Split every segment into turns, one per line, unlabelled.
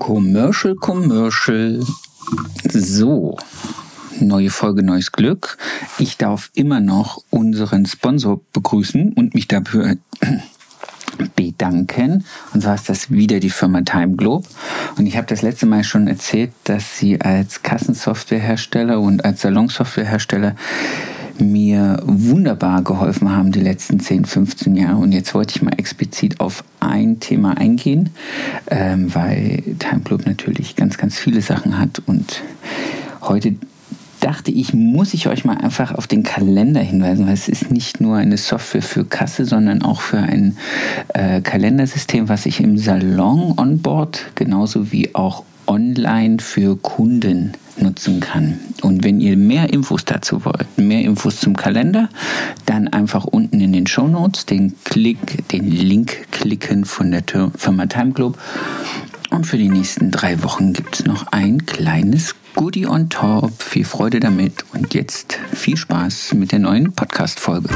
Commercial, Commercial. So, neue Folge, neues Glück. Ich darf immer noch unseren Sponsor begrüßen und mich dafür bedanken. Und zwar ist das wieder die Firma Time Globe. Und ich habe das letzte Mal schon erzählt, dass sie als Kassensoftwarehersteller und als Salonsoftwarehersteller mir wunderbar geholfen haben die letzten 10, 15 Jahre. Und jetzt wollte ich mal explizit auf ein Thema eingehen, ähm, weil Time Club natürlich ganz, ganz viele Sachen hat. Und heute dachte ich, muss ich euch mal einfach auf den Kalender hinweisen, weil es ist nicht nur eine Software für Kasse, sondern auch für ein äh, Kalendersystem, was ich im Salon onboard, genauso wie auch online für Kunden nutzen kann. Und wenn ihr mehr Infos dazu wollt, mehr Infos zum Kalender, dann einfach unten in den Show Notes den Klick, den Link klicken von der Firma Time Club. Und für die nächsten drei Wochen gibt es noch ein kleines Goodie on top. Viel Freude damit und jetzt viel Spaß mit der neuen Podcast-Folge.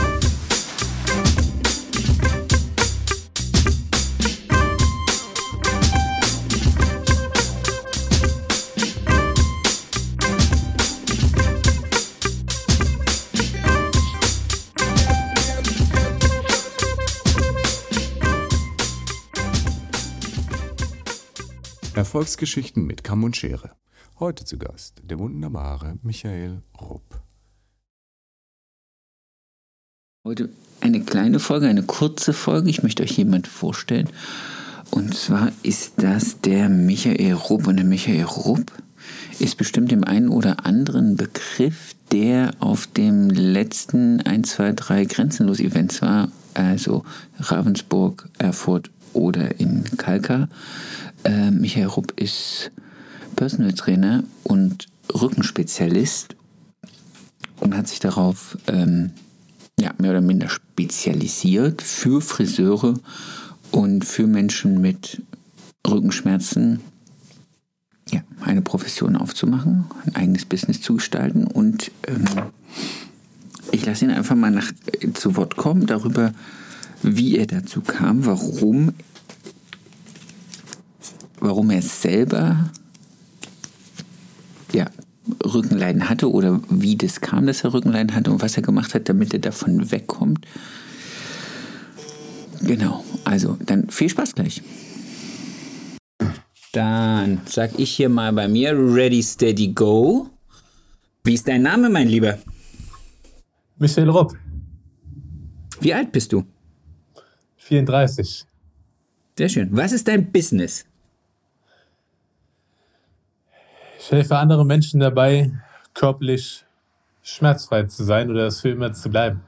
Erfolgsgeschichten mit Kamm und Schere. Heute zu Gast der wunderbare Michael Rupp.
Heute eine kleine Folge, eine kurze Folge. Ich möchte euch jemand vorstellen. Und zwar ist das der Michael Rupp. Und der Michael Rupp ist bestimmt dem einen oder anderen Begriff, der auf dem letzten 1, 2, 3 Grenzenlos-Events war. Also Ravensburg, Erfurt oder in Kalkar. Äh, Michael Rupp ist Personal Trainer und Rückenspezialist und hat sich darauf ähm, ja, mehr oder minder spezialisiert für Friseure und für Menschen mit Rückenschmerzen ja, eine Profession aufzumachen, ein eigenes Business zu gestalten. Und ähm, ich lasse ihn einfach mal nach, äh, zu Wort kommen darüber, wie er dazu kam, warum, warum er selber Rückenleiden hatte oder wie das kam, dass er Rückenleiden hatte und was er gemacht hat, damit er davon wegkommt. Genau, also dann viel Spaß gleich. Dann sag ich hier mal bei mir, ready, steady, go. Wie ist dein Name, mein Lieber?
Michael Rupp.
Wie alt bist du?
34.
Sehr schön. Was ist dein Business?
Ich helfe anderen Menschen dabei, körperlich schmerzfrei zu sein oder das für immer zu bleiben.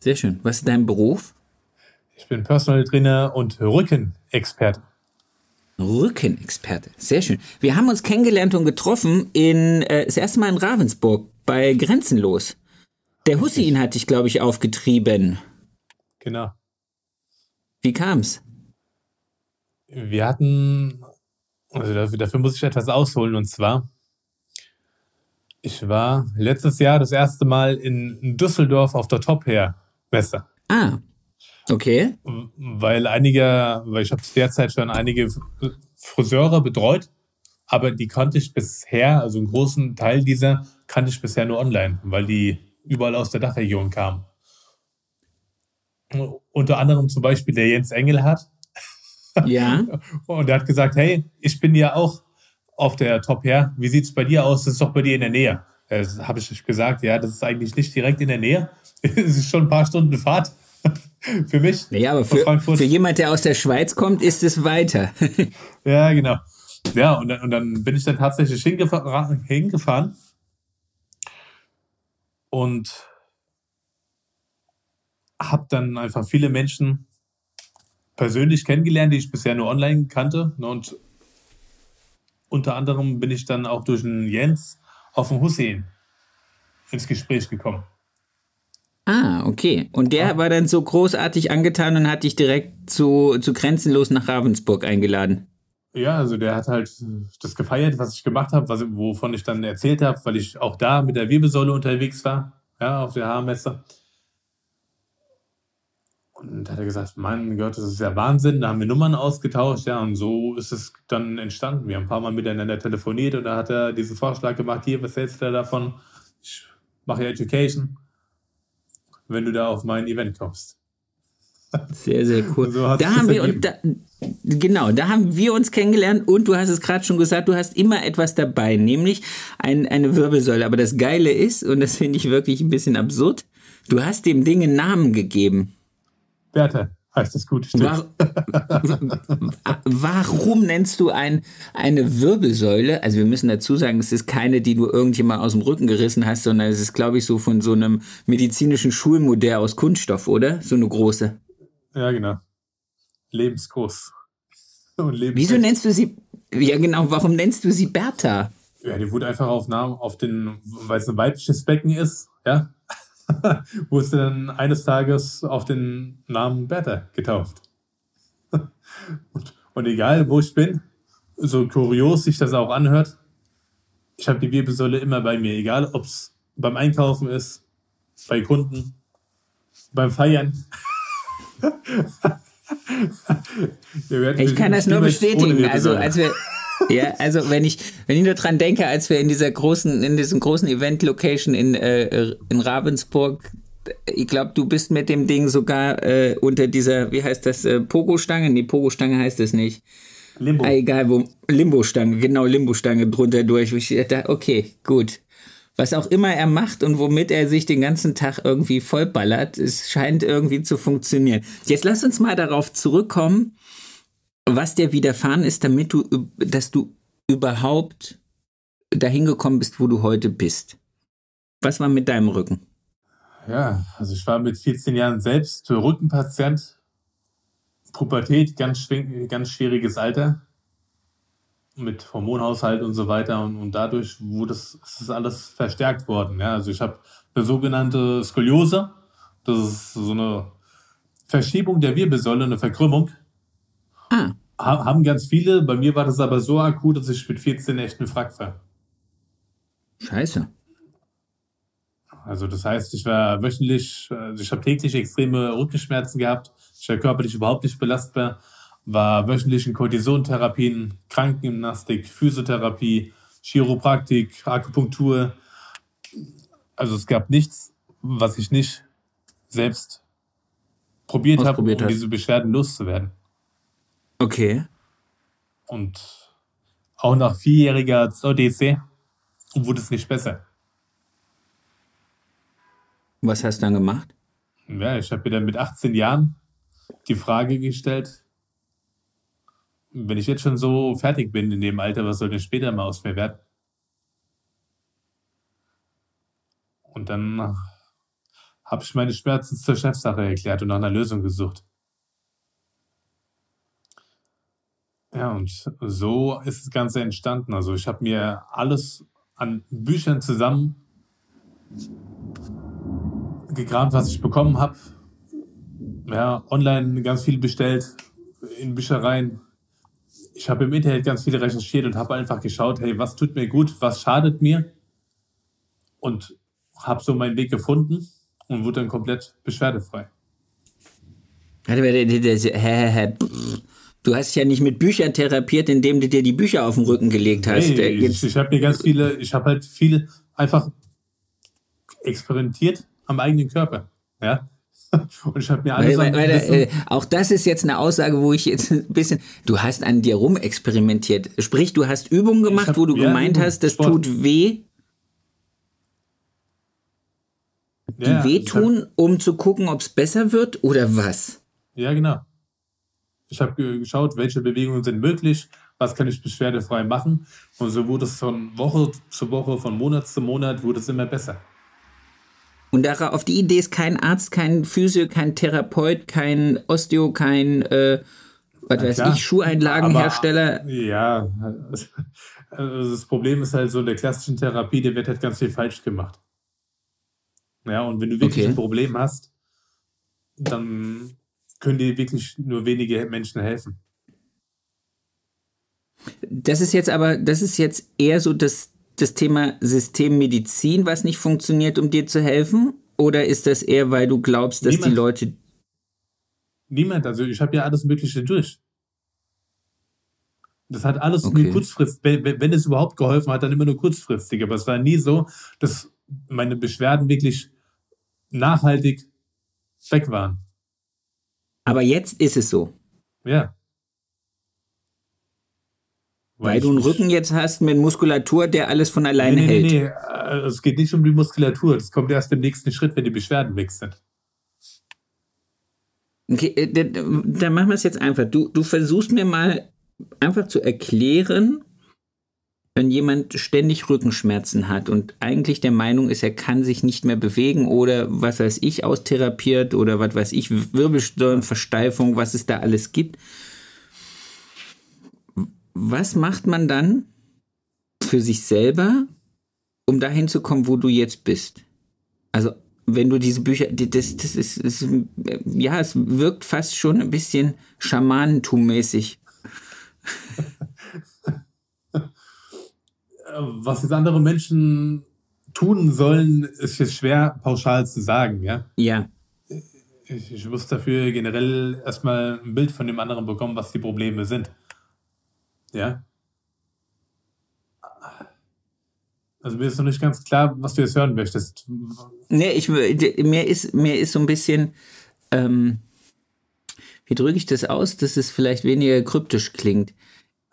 Sehr schön. Was ist dein Beruf?
Ich bin Personal Trainer und Rückenexperte.
Rückenexperte. Sehr schön. Wir haben uns kennengelernt und getroffen in äh, das erste Mal in Ravensburg bei Grenzenlos. Der Hussein hat dich, glaube ich, aufgetrieben.
Genau.
Wie kam's?
Wir hatten also dafür, dafür muss ich etwas ausholen und zwar, ich war letztes Jahr das erste Mal in Düsseldorf auf der Top Hair Messe.
Ah, okay.
Weil einige, weil ich habe derzeit schon einige Friseure betreut, aber die kannte ich bisher, also einen großen Teil dieser kannte ich bisher nur online, weil die überall aus der Dachregion kamen. Unter anderem zum Beispiel der Jens Engelhardt,
ja.
Und er hat gesagt, hey, ich bin ja auch auf der Top her. Wie sieht es bei dir aus? Das ist doch bei dir in der Nähe. Das habe ich gesagt, ja, das ist eigentlich nicht direkt in der Nähe. Es ist schon ein paar Stunden Fahrt für mich.
Ja, aber für, für jemand, der aus der Schweiz kommt, ist es weiter.
ja, genau. Ja, und dann, und dann bin ich dann tatsächlich hingefahren, hingefahren und habe dann einfach viele Menschen persönlich kennengelernt, die ich bisher nur online kannte. Ne, und unter anderem bin ich dann auch durch den Jens auf den Hussein ins Gespräch gekommen.
Ah, okay. Und der ja. war dann so großartig angetan und hat dich direkt zu, zu Grenzenlos nach Ravensburg eingeladen.
Ja, also der hat halt das gefeiert, was ich gemacht habe, wovon ich dann erzählt habe, weil ich auch da mit der Wirbelsäule unterwegs war, ja, auf der Haarmesse. Und da hat er gesagt, mein Gott, das ist ja Wahnsinn. Da haben wir Nummern ausgetauscht, ja, und so ist es dann entstanden. Wir haben ein paar Mal miteinander telefoniert und da hat er diesen Vorschlag gemacht, hier, was hältst du davon? Ich mache ja Education, wenn du da auf mein Event kommst.
Sehr, sehr cool. So da haben wir und da, genau, da haben wir uns kennengelernt und du hast es gerade schon gesagt, du hast immer etwas dabei, nämlich ein, eine Wirbelsäule. Aber das Geile ist, und das finde ich wirklich ein bisschen absurd, du hast dem Ding einen Namen gegeben.
Bertha heißt das gut.
War, warum nennst du ein, eine Wirbelsäule? Also wir müssen dazu sagen, es ist keine, die du irgendjemand aus dem Rücken gerissen hast, sondern es ist, glaube ich, so von so einem medizinischen Schulmodell aus Kunststoff, oder? So eine große.
Ja, genau. Lebensgroß.
Und Wieso nennst du sie? Ja, genau. Warum nennst du sie Bertha?
Ja, die wurde einfach auf Namen, auf den, weil es ein weibliches Becken ist, ja, wurde sie dann eines Tages auf den Namen Bertha getauft. und, und egal, wo ich bin, so kurios sich das auch anhört, ich habe die Wirbelsäule immer bei mir, egal ob es beim Einkaufen ist, bei Kunden, beim Feiern
ich kann das nur bestätigen. Also als wir ja, also wenn ich, wenn ich nur dran denke, als wir in dieser großen, in diesem großen Event-Location in, äh, in Ravensburg, ich glaube, du bist mit dem Ding sogar äh, unter dieser, wie heißt das, äh, Pogo-Stange? Nee, Pogo-Stange heißt es nicht. Limbo. Ah, egal, wo, Limbo-Stange, genau, Limbo-Stange drunter durch. Ich dachte, okay, gut was auch immer er macht und womit er sich den ganzen Tag irgendwie vollballert, es scheint irgendwie zu funktionieren. Jetzt lass uns mal darauf zurückkommen, was dir widerfahren ist, damit du, dass du überhaupt dahin gekommen bist, wo du heute bist. Was war mit deinem Rücken?
Ja, also ich war mit 14 Jahren selbst Rückenpatient. Pubertät, ganz, ganz schwieriges Alter mit Hormonhaushalt und so weiter und, und dadurch wurde es, ist alles verstärkt worden. Ja? Also ich habe eine sogenannte Skoliose, das ist so eine Verschiebung der Wirbelsäule, eine Verkrümmung. Ha haben ganz viele, bei mir war das aber so akut, dass ich mit 14 echt einen Frack war.
Scheiße.
Also das heißt, ich war wöchentlich, also ich habe täglich extreme Rückenschmerzen gehabt, ich war körperlich überhaupt nicht belastbar war wöchentlich in Kortisontherapien, Krankengymnastik, Physiotherapie, Chiropraktik, Akupunktur. Also es gab nichts, was ich nicht selbst probiert habe, um diese Beschwerden loszuwerden.
Okay.
Und auch nach vierjähriger ODC wurde es nicht besser.
Was hast du dann gemacht?
Ja, ich habe mir dann mit 18 Jahren die Frage gestellt, wenn ich jetzt schon so fertig bin in dem Alter, was soll denn später mal aus mir werden? Und dann habe ich meine Schmerzen zur Chefsache erklärt und nach einer Lösung gesucht. Ja, und so ist das Ganze entstanden. Also ich habe mir alles an Büchern zusammen gekramt, was ich bekommen habe. Ja, online ganz viel bestellt, in Büchereien, ich habe im Internet ganz viel recherchiert und habe einfach geschaut, hey, was tut mir gut, was schadet mir und habe so meinen Weg gefunden und wurde dann komplett beschwerdefrei.
Du hast ja nicht mit Büchern therapiert, indem du dir die Bücher auf den Rücken gelegt hast.
Nee, ich, ich habe mir ganz viele, ich habe halt viel einfach experimentiert am eigenen Körper. Ja, Und ich habe mir alles. Weil, weil,
weil, äh, auch das ist jetzt eine Aussage, wo ich jetzt ein bisschen. Du hast an dir rumexperimentiert. Sprich, du hast Übungen gemacht, hab, wo du ja, gemeint hast, das Sport. tut weh. Die ja, wehtun, hab, um zu gucken, ob es besser wird oder was?
Ja, genau. Ich habe geschaut, welche Bewegungen sind möglich, was kann ich beschwerdefrei machen. Und so wurde es von Woche zu Woche, von Monat zu Monat, wurde es immer besser.
Und auf die Idee ist kein Arzt, kein Physio, kein Therapeut, kein Osteo, kein, äh, was weiß ich, Schuheinlagenhersteller.
Aber, ja, also das Problem ist halt so, in der klassischen Therapie, der wird halt ganz viel falsch gemacht. Ja, und wenn du wirklich okay. ein Problem hast, dann können dir wirklich nur wenige Menschen helfen.
Das ist jetzt aber, das ist jetzt eher so das, das Thema Systemmedizin, was nicht funktioniert, um dir zu helfen? Oder ist das eher, weil du glaubst, dass Niemand. die Leute.
Niemand. Also ich habe ja alles Mögliche durch. Das hat alles
Okay.
nur kurzfristig, wenn, wenn wenn es überhaupt geholfen hat, dann immer nur kurzfristig. Aber es war nie so, dass meine Beschwerden wirklich nachhaltig weg waren.
Aber jetzt ist es so.
Ja.
Weil
ich
du einen Rücken jetzt hast mit Muskulatur, der alles von alleine
nee, nee,
hält.
nee, nee. äh, Es geht nicht um die Muskulatur. Das kommt erst im nächsten Schritt, wenn die Beschwerden weg sind.
Okay, äh, dann dann machen wir es jetzt einfach. Du, du versuchst mir mal einfach zu erklären, wenn jemand ständig Rückenschmerzen hat und eigentlich der Meinung ist, er kann sich nicht mehr bewegen oder was weiß ich, austherapiert oder was weiß ich, Wirbelsäulenversteifung, was es da alles gibt. Was macht man dann für sich selber, um dahin zu kommen, wo du jetzt bist? Also, wenn du diese Bücher, das, das ist, ist, ja, es wirkt fast schon ein bisschen Schamanentum-mäßig.
Was jetzt andere Menschen tun sollen, ist jetzt schwer pauschal zu sagen. Ja?
Ja,
Ich, ich muss dafür generell erstmal ein Bild von dem anderen bekommen, was die Probleme sind. Ja. Also mir ist noch nicht ganz klar, was du jetzt hören möchtest.
nee, ich, mir ist, mir ist so ein bisschen, ähm, wie drücke ich das aus, dass es vielleicht weniger kryptisch klingt.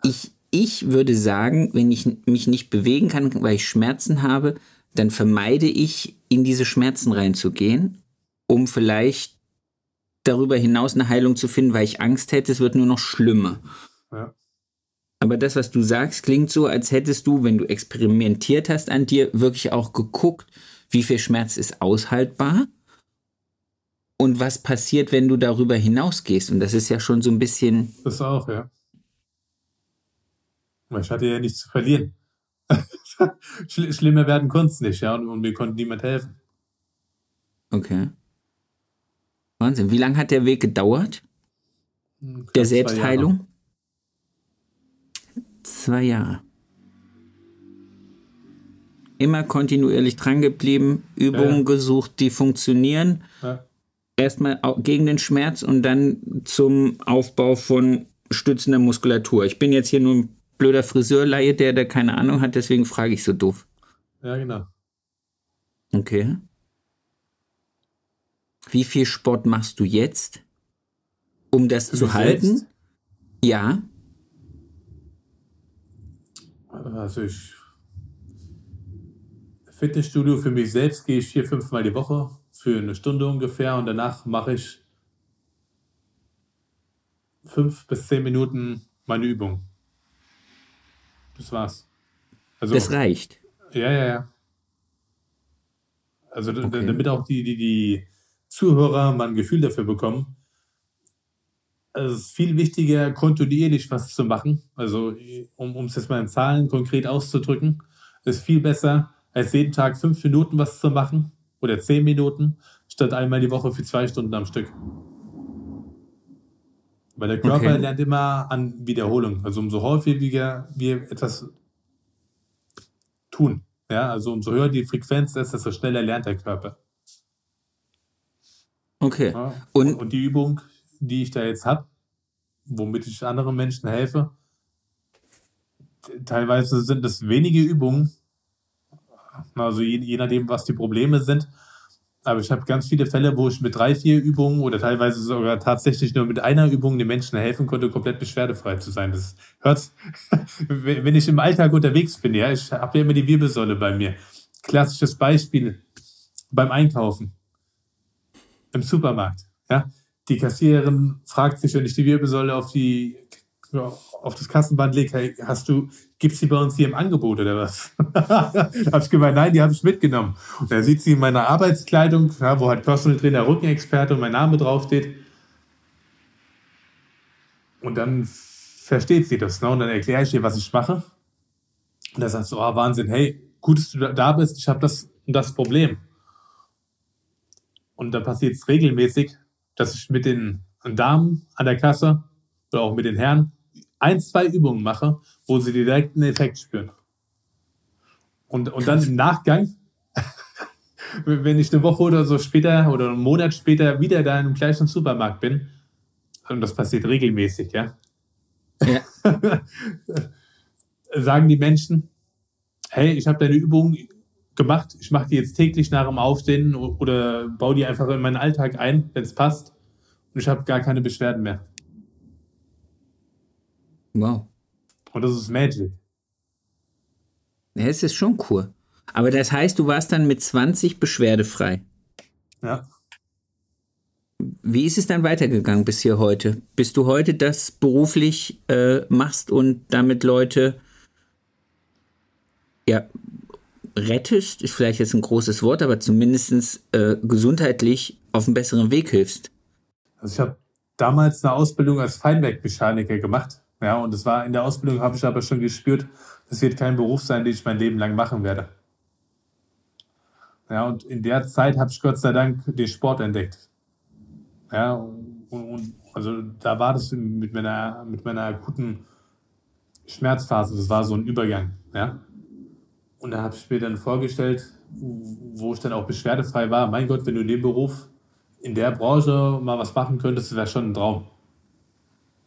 Ich, ich würde sagen, wenn ich mich nicht bewegen kann, weil ich Schmerzen habe, dann vermeide ich, in diese Schmerzen reinzugehen, um vielleicht darüber hinaus eine Heilung zu finden, weil ich Angst hätte, es wird nur noch schlimmer.
Ja.
Aber das, was du sagst, klingt so, als hättest du, wenn du experimentiert hast an dir, wirklich auch geguckt, wie viel Schmerz ist aushaltbar und was passiert, wenn du darüber hinausgehst. Und das ist ja schon so ein bisschen,
Das auch, ja. Ich hatte ja nichts zu verlieren. Schl- Schlimmer werden konnte es nicht, ja, und, und mir konnte niemand helfen.
okay. Wahnsinn. Wie lange hat der Weg gedauert?
Hm, knapp
Der
zwei
Selbstheilung? Zwei Jahre. Immer kontinuierlich drangeblieben, Übungen
Ja.
gesucht, die funktionieren.
Jahre.
erstmal gegen den Schmerz und dann zum Aufbau von stützender Muskulatur. Ich bin jetzt hier nur ein blöder Friseurlaie, der da keine Ahnung hat, deswegen frage ich so doof.
Ja, genau.
Okay. Wie viel Sport machst du jetzt, um das
Für
zu halten?
selbst?
Ja.
Also ich Fitnessstudio für mich selbst gehe ich vier, fünfmal die Woche für eine Stunde ungefähr und danach mache ich fünf bis zehn Minuten meine Übung. Das war's. Also,
Das reicht.
ja, ja, ja. Also
Okay.
damit auch die, die, die Zuhörer mal ein Gefühl dafür bekommen. Also es ist viel wichtiger, kontinuierlich was zu machen. Also um um es jetzt mal in Zahlen konkret auszudrücken, ist viel besser, als jeden Tag fünf Minuten was zu machen oder zehn Minuten, statt einmal die Woche für zwei Stunden am Stück. Weil der Körper
Okay.
lernt immer an Wiederholung. Also umso häufiger wir etwas tun, ja, also umso höher die Frequenz ist, desto schneller lernt der Körper.
Okay.
Ja.
Und-
Und, die Übung, die ich da jetzt habe, womit ich anderen Menschen helfe, teilweise sind es wenige Übungen, also je, je nachdem, was die Probleme sind. Aber ich habe ganz viele Fälle, wo ich mit drei, vier Übungen oder teilweise sogar tatsächlich nur mit einer Übung den Menschen helfen konnte, komplett beschwerdefrei zu sein. Das hört, wenn ich im Alltag unterwegs bin, ja, ich habe ja immer die Wirbelsäule bei mir. Klassisches Beispiel beim Einkaufen im Supermarkt. Ja? Die Kassiererin fragt sich, wenn ich die Wirbelsäule auf die auf das Kassenband lege, hey, hast du, gibt's die bei uns hier im Angebot oder was? da habe ich gemeint, nein, die habe ich mitgenommen. Und da sieht sie in meiner Arbeitskleidung, ja, wo halt Personal Trainer, Rückenexperte und mein Name draufsteht. Und dann versteht sie das, ne? Und dann erkläre ich ihr, was ich mache. Und da sagt sie, oh, Wahnsinn, hey, gut, dass du da- bist, ich habe das und das Problem. Und da passiert es regelmäßig, dass ich mit den Damen an der Kasse oder auch mit den Herren ein, zwei Übungen mache, wo sie direkt einen Effekt spüren. Und, und dann im Nachgang, wenn ich eine Woche oder so später oder einen Monat später wieder da im gleichen Supermarkt bin, und das passiert regelmäßig, ja.
Ja.
Sagen die Menschen, hey, ich habe deine Übung gemacht, ich mache die jetzt täglich nach dem Aufstehen oder baue die einfach in meinen Alltag ein, wenn es passt. Und ich habe gar keine Beschwerden mehr.
Wow.
Und das ist Magic.
Ja, es ist schon cool. Aber das heißt, du warst dann mit 20 beschwerdefrei.
Ja.
Wie ist es dann weitergegangen bis hier heute? Bist du heute das beruflich äh, machst und damit Leute ja, rettest, ist vielleicht jetzt ein großes Wort, aber zumindest äh, gesundheitlich auf einen besseren Weg hilfst?
Also ich habe damals eine Ausbildung als Feinwerkmechaniker gemacht. Ja, und das war in der Ausbildung habe ich aber schon gespürt, das wird kein Beruf sein, den ich mein Leben lang machen werde. Ja, und in der Zeit habe ich Gott sei Dank den Sport entdeckt. Ja, und, und also da war das mit meiner, mit meiner akuten Schmerzphase, das war so ein Übergang. Ja. Und da habe ich mir dann vorgestellt, wo ich dann auch beschwerdefrei war, mein Gott, wenn du in dem Beruf, in der Branche mal was machen könntest, wäre schon ein Traum.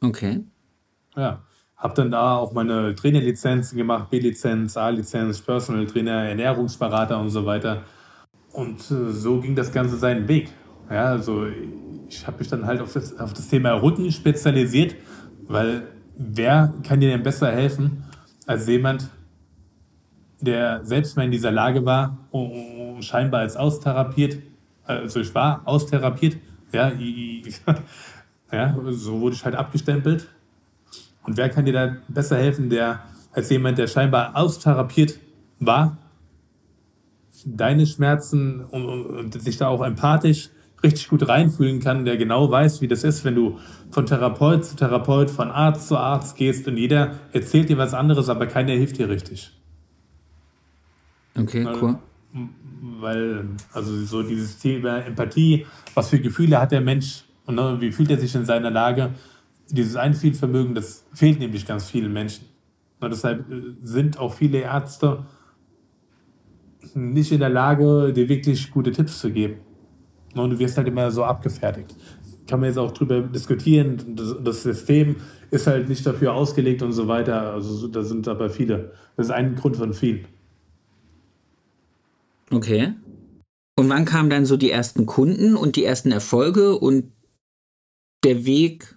Okay.
Ja, habe dann da auch meine Trainerlizenzen gemacht, B-Lizenz, A-Lizenz, Personal Trainer, Ernährungsberater und so weiter. Und äh, so ging das Ganze seinen Weg. Ja, also ich habe mich dann halt auf das, auf das Thema Rücken spezialisiert, weil wer kann dir denn besser helfen als jemand, der selbst mal in dieser Lage war und scheinbar als austherapiert, also ich war austherapiert, ja, ja, so wurde ich halt abgestempelt. Und wer kann dir da besser helfen, der als jemand, der scheinbar austherapiert war, deine Schmerzen und, und sich da auch empathisch richtig gut reinfühlen kann, der genau weiß, wie das ist, wenn du von Therapeut zu Therapeut, von Arzt zu Arzt gehst und jeder erzählt dir was anderes, aber keiner hilft dir richtig.
Okay, cool.
Weil, also so dieses Thema Empathie, was für Gefühle hat der Mensch und ne, wie fühlt er sich in seiner Lage, dieses Einfühlvermögen, das fehlt nämlich ganz vielen Menschen. Und deshalb äh, sind auch viele Ärzte nicht in der Lage, dir wirklich gute Tipps zu geben. Und du wirst halt immer so abgefertigt. Kann man jetzt auch drüber diskutieren. Das, das System ist halt nicht dafür ausgelegt und so weiter. Also da sind aber viele. Das ist ein Grund von vielen.
Okay. Und wann kamen dann so die ersten Kunden und die ersten Erfolge und der Weg,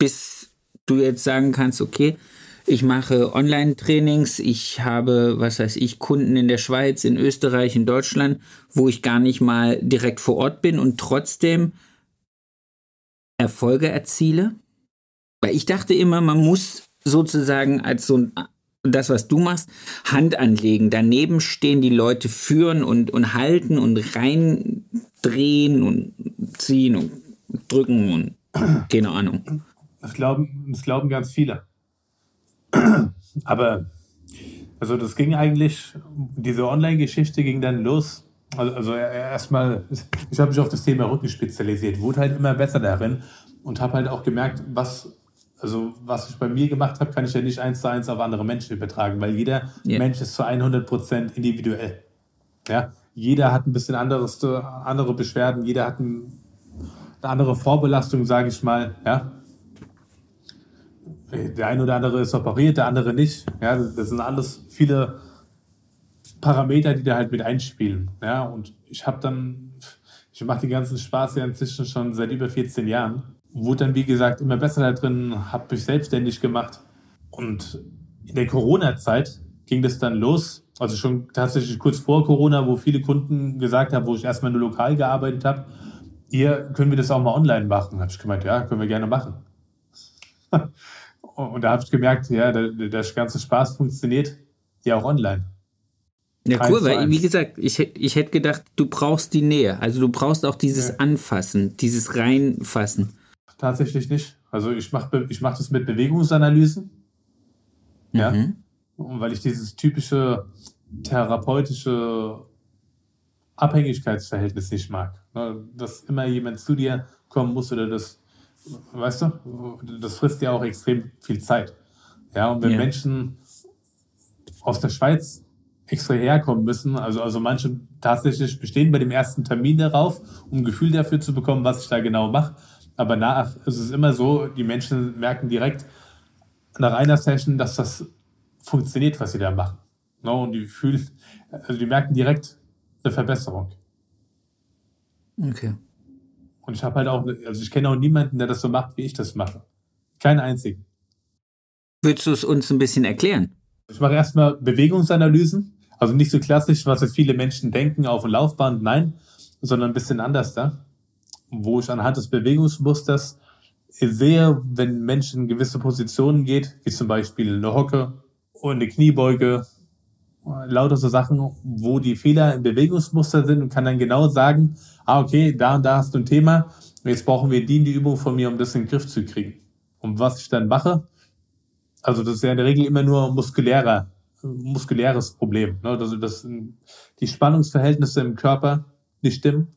bis du jetzt sagen kannst, okay, ich mache Online-Trainings, ich habe, was weiß ich, Kunden in der Schweiz, in Österreich, in Deutschland, wo ich gar nicht mal direkt vor Ort bin und trotzdem Erfolge erziele? Weil ich dachte immer, man muss sozusagen als so ein das, was du machst, Hand anlegen. Daneben stehen die Leute führen und, und halten und reindrehen und ziehen und drücken und keine Ahnung.
Das glauben, das glauben ganz viele. Aber also das ging eigentlich, diese Online-Geschichte ging dann los. Also, also erstmal, ich habe mich auf das Thema Rücken spezialisiert, wurde halt immer besser darin und habe halt auch gemerkt, was also was ich bei mir gemacht habe, kann ich ja nicht eins zu eins auf andere Menschen übertragen, weil jeder yeah. Mensch ist zu 100 Prozent individuell. Ja, jeder hat ein bisschen anderes, andere Beschwerden, jeder hat ein, eine andere Vorbelastung, sage ich mal. Ja, der eine oder andere ist operiert, der andere nicht. Ja, das sind alles viele Parameter, die da halt mit einspielen. Ja, und ich habe dann, ich mache den ganzen Spaß ja inzwischen schon seit über 14 Jahren wurde dann, wie gesagt, immer besser da drin, habe mich selbstständig gemacht. Und in der Corona-Zeit ging das dann los, also schon tatsächlich kurz vor Corona, wo viele Kunden gesagt haben, wo ich erstmal nur lokal gearbeitet habe, hier können wir das auch mal online machen. Habe ich gemeint, ja, können wir gerne machen. Und da habe ich gemerkt, ja, der, der ganze Spaß funktioniert ja auch online.
Ja, cool, weil, wie gesagt, ich, ich hätte gedacht, du brauchst die Nähe. Also du brauchst auch dieses ja. Anfassen, dieses Reinfassen
tatsächlich nicht. Also ich mache ich mach das mit Bewegungsanalysen. Mhm. Ja. weil ich dieses typische therapeutische Abhängigkeitsverhältnis nicht mag. Ne, dass immer jemand zu dir kommen muss oder das, weißt du, das frisst ja auch extrem viel Zeit. Ja, und wenn ja. Menschen aus der Schweiz extra herkommen müssen, also, also manche tatsächlich bestehen bei dem ersten Termin darauf, um ein Gefühl dafür zu bekommen, was ich da genau mache. Aber nach ist es immer so, die Menschen merken direkt nach einer Session, dass das funktioniert, was sie da machen. No, und die fühlen, also die merken direkt eine Verbesserung.
Okay.
Und ich habe halt auch, also ich kenne auch niemanden, der das so macht, wie ich das mache. Keinen einzigen.
Würdest du es uns ein bisschen erklären?
Ich mache erstmal Bewegungsanalysen. Also nicht so klassisch, was jetzt viele Menschen denken, auf dem Laufband, nein, sondern ein bisschen anders da. Wo ich anhand des Bewegungsmusters sehe, wenn Menschen in gewisse Positionen geht, wie zum Beispiel eine Hocke und eine Kniebeuge, lauter so Sachen, wo die Fehler im Bewegungsmuster sind und kann dann genau sagen, ah, okay, da und da hast du ein Thema, jetzt brauchen wir die, die Übung von mir, um das in den Griff zu kriegen. Und was ich dann mache, also das ist ja in der Regel immer nur muskulärer, muskuläres Problem. Ne? Also dass die Spannungsverhältnisse im Körper nicht stimmen.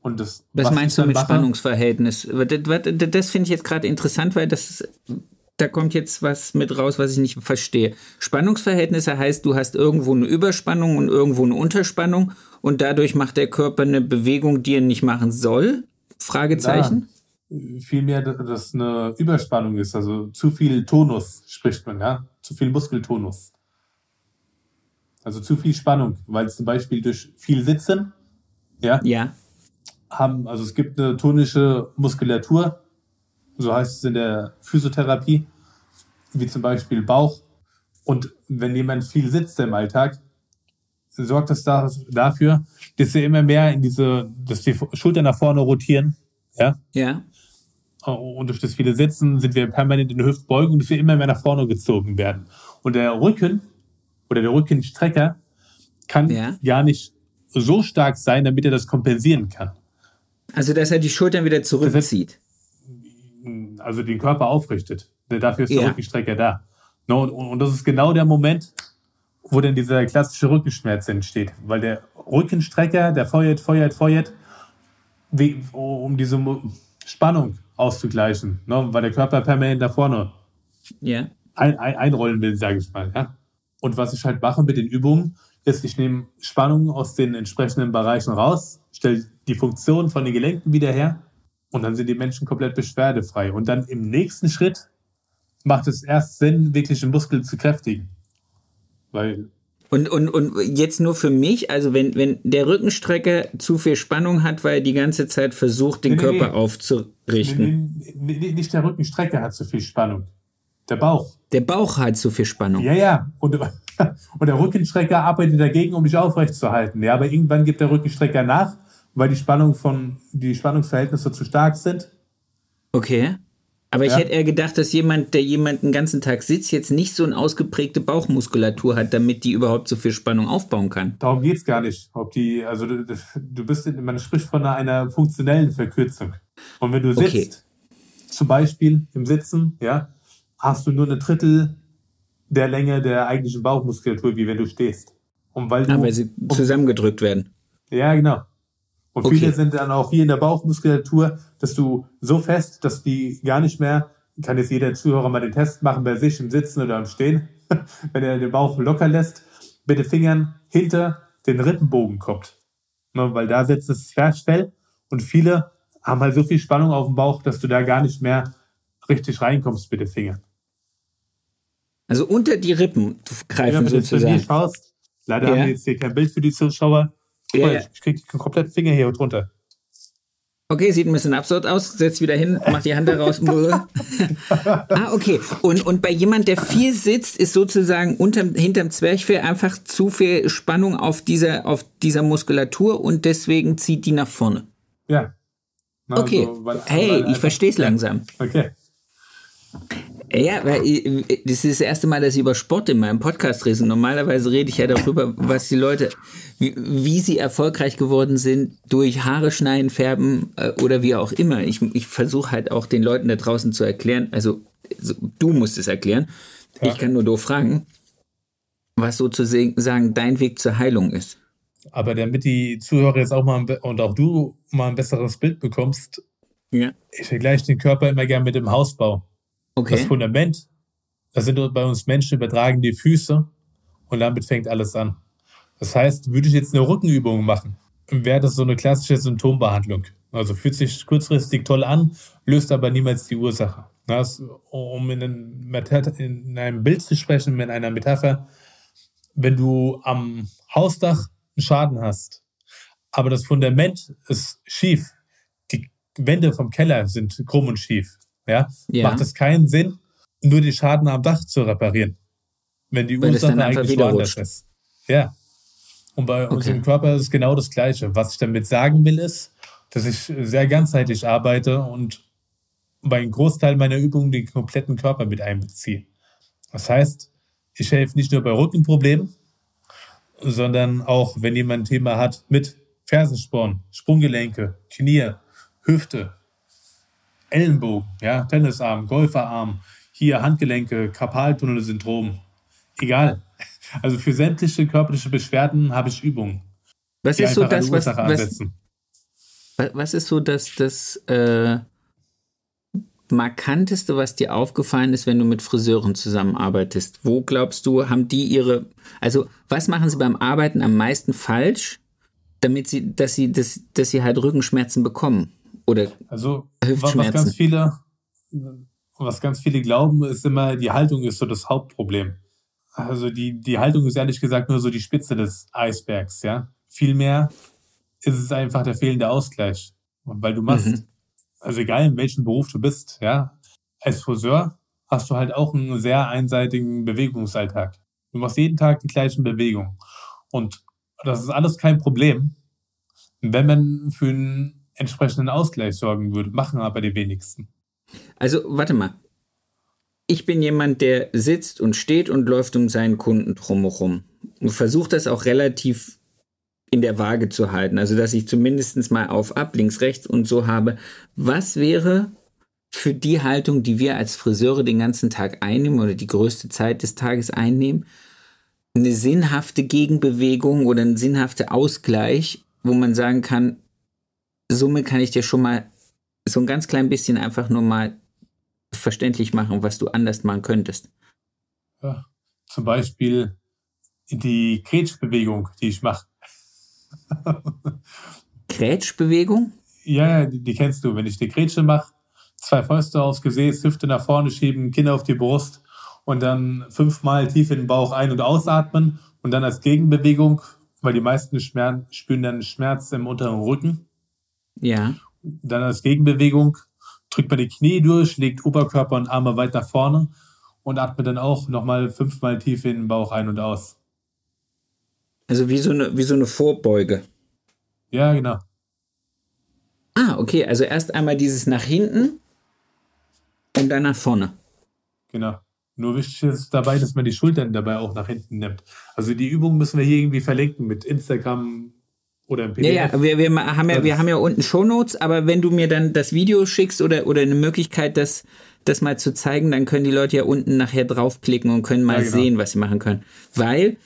Und das, was, was meinst du mit mache, Spannungsverhältnis? Das, das finde ich jetzt gerade interessant, weil das da kommt jetzt was mit raus, was ich nicht verstehe. Spannungsverhältnisse heißt, du hast irgendwo eine Überspannung und irgendwo eine Unterspannung und dadurch macht der Körper eine Bewegung, die er nicht machen soll? Fragezeichen?
vielmehr, dass eine Überspannung ist, also zu viel Tonus spricht man, ja, zu viel Muskeltonus. Also zu viel Spannung, weil zum Beispiel durch viel Sitzen, ja,
ja.
haben, also es gibt eine tonische Muskulatur, so heißt es in der Physiotherapie, wie zum Beispiel Bauch. Und wenn jemand viel sitzt im Alltag, sorgt das dafür, dass er immer mehr in diese, dass die Schultern nach vorne rotieren, ja.
Ja.
Und durch das viele Sitzen sind wir permanent in der Hüftbeugung, dass wir immer mehr nach vorne gezogen werden. Und der Rücken oder der Rückenstrecker kann ja. gar nicht so stark sein, damit er das kompensieren kann.
Also, dass er die Schultern wieder zurückzieht.
Also den Körper aufrichtet. Dafür ist der ja. Rückenstrecker da. Und das ist genau der Moment, wo dann dieser klassische Rückenschmerz entsteht. Weil der Rückenstrecker, der feuert, feuert, feuert, um diese Spannung auszugleichen, ne? weil der Körper permanent da vorne
yeah.
ein, ein, einrollen will, sage ich mal. Ja? Und was ich halt mache mit den Übungen, ist, ich nehme Spannung aus den entsprechenden Bereichen raus, stelle die Funktion von den Gelenken wieder her und dann sind die Menschen komplett beschwerdefrei. Und dann im nächsten Schritt macht es erst Sinn, wirklich den Muskel zu kräftigen. Weil
und, und, und jetzt nur für mich, also wenn, wenn der Rückenstrecker zu viel Spannung hat, weil er die ganze Zeit versucht, den nee, Körper nee, aufzurichten.
Nee, nicht der Rückenstrecker hat zu viel Spannung. Der Bauch.
Der Bauch hat zu viel Spannung.
Ja, ja. Und, und der Rückenstrecker arbeitet dagegen, um dich aufrechtzuerhalten. Ja, aber irgendwann gibt der Rückenstrecker nach, weil die Spannung von, die Spannungsverhältnisse zu stark sind.
Okay. Aber ja. ich hätte eher gedacht, dass jemand, der jemanden den ganzen Tag sitzt, jetzt nicht so eine ausgeprägte Bauchmuskulatur hat, damit die überhaupt so viel Spannung aufbauen kann.
Darum geht es gar nicht. Ob die, also du, du bist, in, man spricht von einer, einer, funktionellen Verkürzung. Und wenn du sitzt, okay. zum Beispiel im Sitzen, ja, hast du nur eine Drittel der Länge der eigentlichen Bauchmuskulatur, wie wenn du stehst.
Und weil du, ah, weil sie zusammengedrückt werden.
Ja, genau. Und okay. viele sind dann auch hier in der Bauchmuskulatur, dass du so fest, dass die gar nicht mehr, kann jetzt jeder Zuhörer mal den Test machen bei sich im Sitzen oder im Stehen, wenn er den Bauch locker lässt, mit den Fingern hinter den Rippenbogen kommt. Ne, weil da sitzt das Zwerchfell und viele haben halt so viel Spannung auf dem Bauch, dass du da gar nicht mehr richtig reinkommst mit den Fingern.
Also unter die Rippen greifen ja, wenn sozusagen. Du
schaust, leider ja. haben wir jetzt hier kein Bild für die Zuschauer, ja, ja. Ich krieg den kompletten Finger hier drunter.
Okay, sieht ein bisschen absurd aus. Setz wieder hin, mach die Hand daraus. ah, okay. Und, und bei jemand, der viel sitzt, ist sozusagen unterm, hinterm Zwerchfell einfach zu viel Spannung auf dieser, auf dieser Muskulatur und deswegen zieht die nach vorne.
Ja.
Na, okay. Also, weil, hey, ich verstehe es langsam.
Okay.
Ja, weil das ist das erste Mal, dass ich über Sport in meinem Podcast rede. Normalerweise rede ich ja darüber, was die Leute, wie, wie sie erfolgreich geworden sind durch Haare schneiden, färben äh, oder wie auch immer. Ich, ich versuche halt auch den Leuten da draußen zu erklären, also du musst es erklären. Ja. Ich kann nur doof fragen, was sozusagen dein Weg zur Heilung ist.
Aber damit die Zuhörer jetzt auch mal und auch du mal ein besseres Bild bekommst,
ja.
ich vergleiche den Körper immer gern mit dem Hausbau.
Okay.
Das Fundament, das sind bei uns Menschen übertragen die Füße und damit fängt alles an. Das heißt, würde ich jetzt eine Rückenübung machen, wäre das so eine klassische Symptombehandlung. Also fühlt sich kurzfristig toll an, löst aber niemals die Ursache. Das, um in, in einem Bild zu sprechen, in einer Metapher, wenn du am Hausdach einen Schaden hast, aber das Fundament ist schief, die Wände vom Keller sind krumm und schief, ja, ja. macht es keinen Sinn, nur den Schaden am Dach zu reparieren, wenn die Weil Ursache eigentlich woanders ist. Ja. Und bei okay. unserem Körper ist es genau das Gleiche. Was ich damit sagen will, ist, dass ich sehr ganzheitlich arbeite und bei einem Großteil meiner Übungen den kompletten Körper mit einbeziehe. Das heißt, ich helfe nicht nur bei Rückenproblemen, sondern auch, wenn jemand ein Thema hat mit Fersensporn, Sprunggelenke, Knie, Hüfte, Ellenbogen, ja, Tennisarm, Golferarm, hier Handgelenke, Karpaltunnelsyndrom, egal. Also für sämtliche körperliche Beschwerden habe ich Übungen.
Was ist so das, was, was, was, ist so das, das äh, markanteste, was dir aufgefallen ist, wenn du mit Friseuren zusammenarbeitest? Wo glaubst du, haben die ihre, also was machen sie beim Arbeiten am meisten falsch, damit sie, dass sie, dass, dass sie halt Rückenschmerzen bekommen? Oder
also, Hüftschmerzen? Was ganz viele, was ganz viele glauben, ist immer, die Haltung ist so das Hauptproblem. Also die, die Haltung ist ehrlich gesagt nur so die Spitze des Eisbergs, ja. Vielmehr ist es einfach der fehlende Ausgleich. Weil du machst mhm also egal in welchem Beruf du bist, ja, als Friseur hast du halt auch einen sehr einseitigen Bewegungsalltag. Du machst jeden Tag die gleichen Bewegungen. Und das ist alles kein Problem, wenn man für einen entsprechenden Ausgleich sorgen würde. Machen aber die wenigsten.
Also, warte mal. Ich bin jemand, der sitzt und steht und läuft um seinen Kunden drumherum und versucht das auch relativ in der Waage zu halten. Also, dass ich zumindest mal auf ab, links, rechts und so habe. Was wäre für die Haltung, die wir als Friseure den ganzen Tag einnehmen oder die größte Zeit des Tages einnehmen, eine sinnhafte Gegenbewegung oder ein sinnhafter Ausgleich, wo man sagen kann, somit kann ich dir schon mal so ein ganz klein bisschen einfach nur mal verständlich machen, was du anders machen könntest.
Ja, zum Beispiel die Kretschbewegung, die ich mache.
Grätschbewegung?
Ja, die, die, kennst du. Wenn ich die Grätsche mache, zwei Fäuste aufs Gesäß, Hüfte nach vorne schieben, Kinn auf die Brust und dann fünfmal tief in den Bauch ein- und ausatmen und dann als Gegenbewegung, weil die meisten spüren, spüren dann Schmerz im unteren Rücken.
Ja.
Dann als Gegenbewegung drückt man die Knie durch, legt Oberkörper und Arme weiter vorne und atmet dann auch nochmal fünfmal tief in den Bauch ein und aus.
Also wie so eine, wie so eine Vorbeuge.
Ja, genau.
Ah, okay. Also erst einmal dieses nach hinten und dann nach vorne.
Genau. Nur wichtig ist dabei, dass man die Schultern dabei auch nach hinten nimmt. Also die Übung müssen wir hier irgendwie verlinken mit Instagram oder im
PDF. Ja, ja, wir, wir, haben, ja wir haben ja unten Shownotes, aber wenn du mir dann das Video schickst oder, oder eine Möglichkeit, das, das mal zu zeigen, dann können die Leute ja unten nachher draufklicken und können mal ja, genau. sehen, was sie machen können. Weil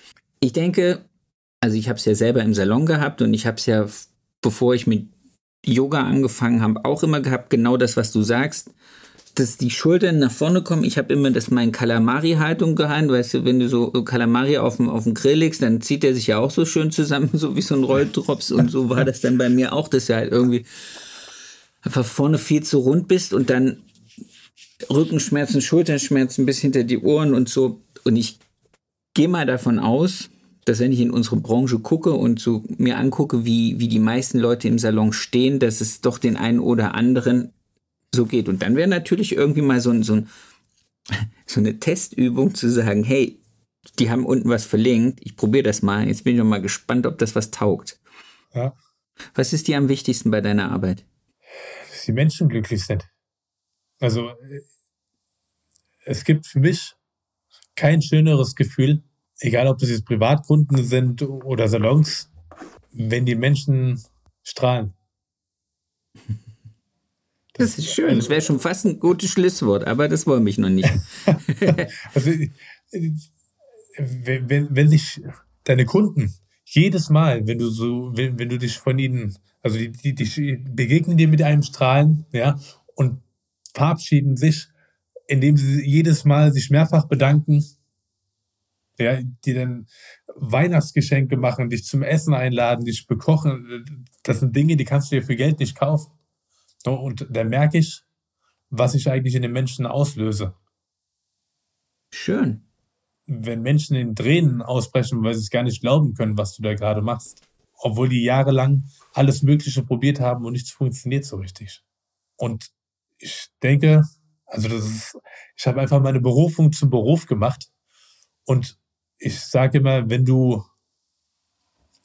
ich denke, also ich habe es ja selber im Salon gehabt und ich habe es ja, bevor ich mit Yoga angefangen habe, auch immer gehabt, genau das, was du sagst, dass die Schultern nach vorne kommen. Ich habe immer das meine Kalamari-Haltung gehalten, weißt du, wenn du so Kalamari auf dem, auf dem Grill legst, dann zieht der sich ja auch so schön zusammen, so wie so ein Rolldrops und so war das dann bei mir auch, dass du halt irgendwie einfach vorne viel zu rund bist und dann Rückenschmerzen, Schulterschmerzen bis hinter die Ohren und so. Und ich gehe mal davon aus, dass wenn ich in unsere Branche gucke und so mir angucke, wie, wie die meisten Leute im Salon stehen, dass es doch den einen oder anderen so geht. Und dann wäre natürlich irgendwie mal so, ein, so, ein, so eine Testübung zu sagen, hey, die haben unten was verlinkt, ich probiere das mal, jetzt bin ich noch mal gespannt, ob das was taugt.
Ja.
Was ist dir am wichtigsten bei deiner Arbeit?
Dass die Menschen glücklich sind. Also es gibt für mich kein schöneres Gefühl, egal ob das jetzt Privatkunden sind oder Salons, wenn die Menschen strahlen.
Das, ist schön. Das wäre schon fast ein gutes Schlusswort, aber das wollen mich noch nicht.
also, wenn, wenn, wenn sich deine Kunden jedes Mal, wenn du so, wenn, wenn du dich von ihnen, also die, die, die begegnen dir mit einem Strahlen, ja, und verabschieden sich, indem sie jedes Mal sich mehrfach bedanken, ja, die dann Weihnachtsgeschenke machen, dich zum Essen einladen, dich bekochen. Das sind Dinge, die kannst du dir für Geld nicht kaufen. Und da merke ich, was ich eigentlich in den Menschen auslöse.
Schön.
Wenn Menschen in Tränen ausbrechen, weil sie es gar nicht glauben können, was du da gerade machst. Obwohl die jahrelang alles Mögliche probiert haben und nichts funktioniert so richtig. Und ich denke, also das ist, ich habe einfach meine Berufung zum Beruf gemacht. Und ich sage immer, wenn du,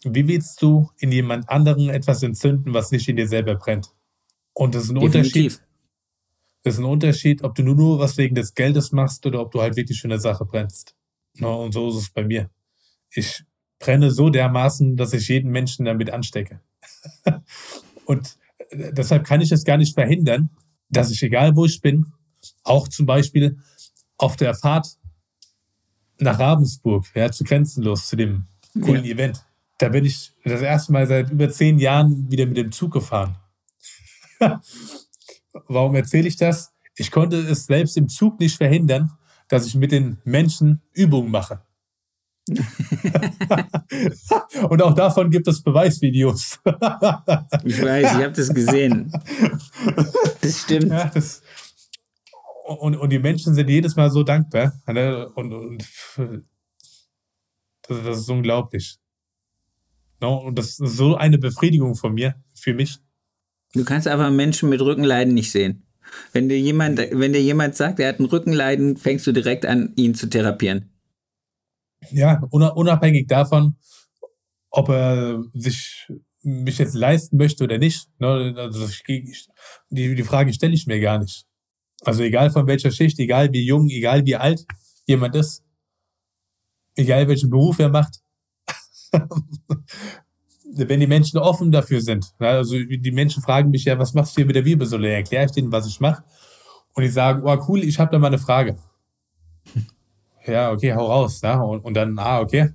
wie willst du in jemand anderen etwas entzünden, was nicht in dir selber brennt? Und das ist ein Definitiv. Unterschied. Das ist ein Unterschied, ob du nur, nur was wegen des Geldes machst oder ob du halt wirklich für eine Sache brennst. Und so ist es bei mir. Ich brenne so dermaßen, dass ich jeden Menschen damit anstecke. und deshalb kann ich es gar nicht verhindern, dass ich, egal wo ich bin, auch zum Beispiel auf der Fahrt nach Ravensburg, ja, zu Grenzenlos, zu dem coolen ja. Event, da bin ich das erste Mal seit über zehn Jahren wieder mit dem Zug gefahren. Warum erzähle ich das? Ich konnte es selbst im Zug nicht verhindern, dass ich mit den Menschen Übungen mache. und auch davon gibt es Beweisvideos.
ich weiß, ich habe das gesehen. Das stimmt.
Ja, das, und, und die Menschen sind jedes Mal so dankbar. Ne? Und, und das, das ist unglaublich. No? Und das ist so eine Befriedigung von mir, für mich.
Du kannst aber Menschen mit Rückenleiden nicht sehen. Wenn dir jemand, wenn dir jemand sagt, er hat ein Rückenleiden, fängst du direkt an, ihn zu therapieren.
Ja, unabhängig davon, ob er sich mich jetzt leisten möchte oder nicht. Ne? Also die Frage stelle ich mir gar nicht. Also egal von welcher Schicht, egal wie jung, egal wie alt jemand ist, egal welchen Beruf er macht, wenn die Menschen offen dafür sind. Also die Menschen fragen mich ja, was machst du hier mit der Wirbelsäule? Erkläre ich denen, was ich mache. Und die sagen, oh cool, ich habe da mal eine Frage. Ja, okay, hau raus. Ja? Und, und dann, ah, okay.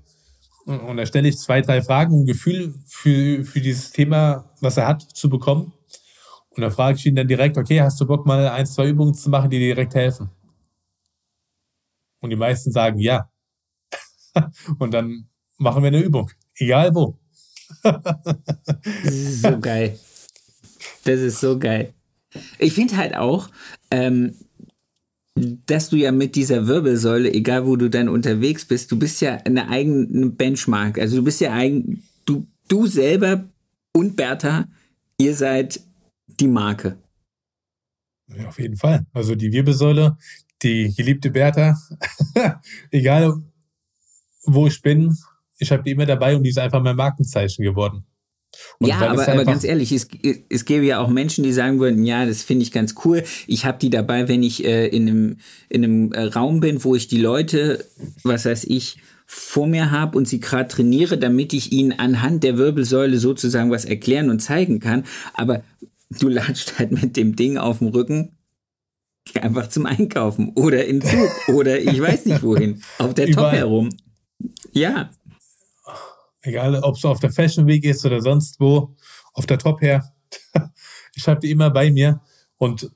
Und, und dann stelle ich zwei, drei Fragen, um ein Gefühl für, für dieses Thema, was er hat, zu bekommen. Und dann frage ich ihn dann direkt, okay, hast du Bock mal ein, zwei Übungen zu machen, die dir direkt helfen? Und die meisten sagen ja. und dann machen wir eine Übung. Egal wo.
Das ist so geil. Das ist so geil. Ich finde halt auch, ähm, dass du ja mit dieser Wirbelsäule, egal wo du dann unterwegs bist, du bist ja eine eigene Benchmark. Also du bist ja eigen, du, du selber und Bertha, ihr seid die Marke.
Ja, auf jeden Fall. Also die Wirbelsäule, die geliebte Bertha, egal wo ich bin, ich habe die immer dabei und die ist einfach mein Markenzeichen geworden.
Und ja, aber, aber ganz ehrlich, es, es gäbe ja auch Menschen, die sagen würden, ja, das finde ich ganz cool. Ich habe die dabei, wenn ich äh, in einem, in einem äh, Raum bin, wo ich die Leute, was weiß ich, vor mir habe und sie gerade trainiere, damit ich ihnen anhand der Wirbelsäule sozusagen was erklären und zeigen kann. Aber du latscht halt mit dem Ding auf dem Rücken einfach zum Einkaufen oder in Zug oder ich weiß nicht wohin, auf der Top herum. Ja.
Egal, ob es auf der Fashion Week ist oder sonst wo, auf der Top her. ich habe die immer bei mir und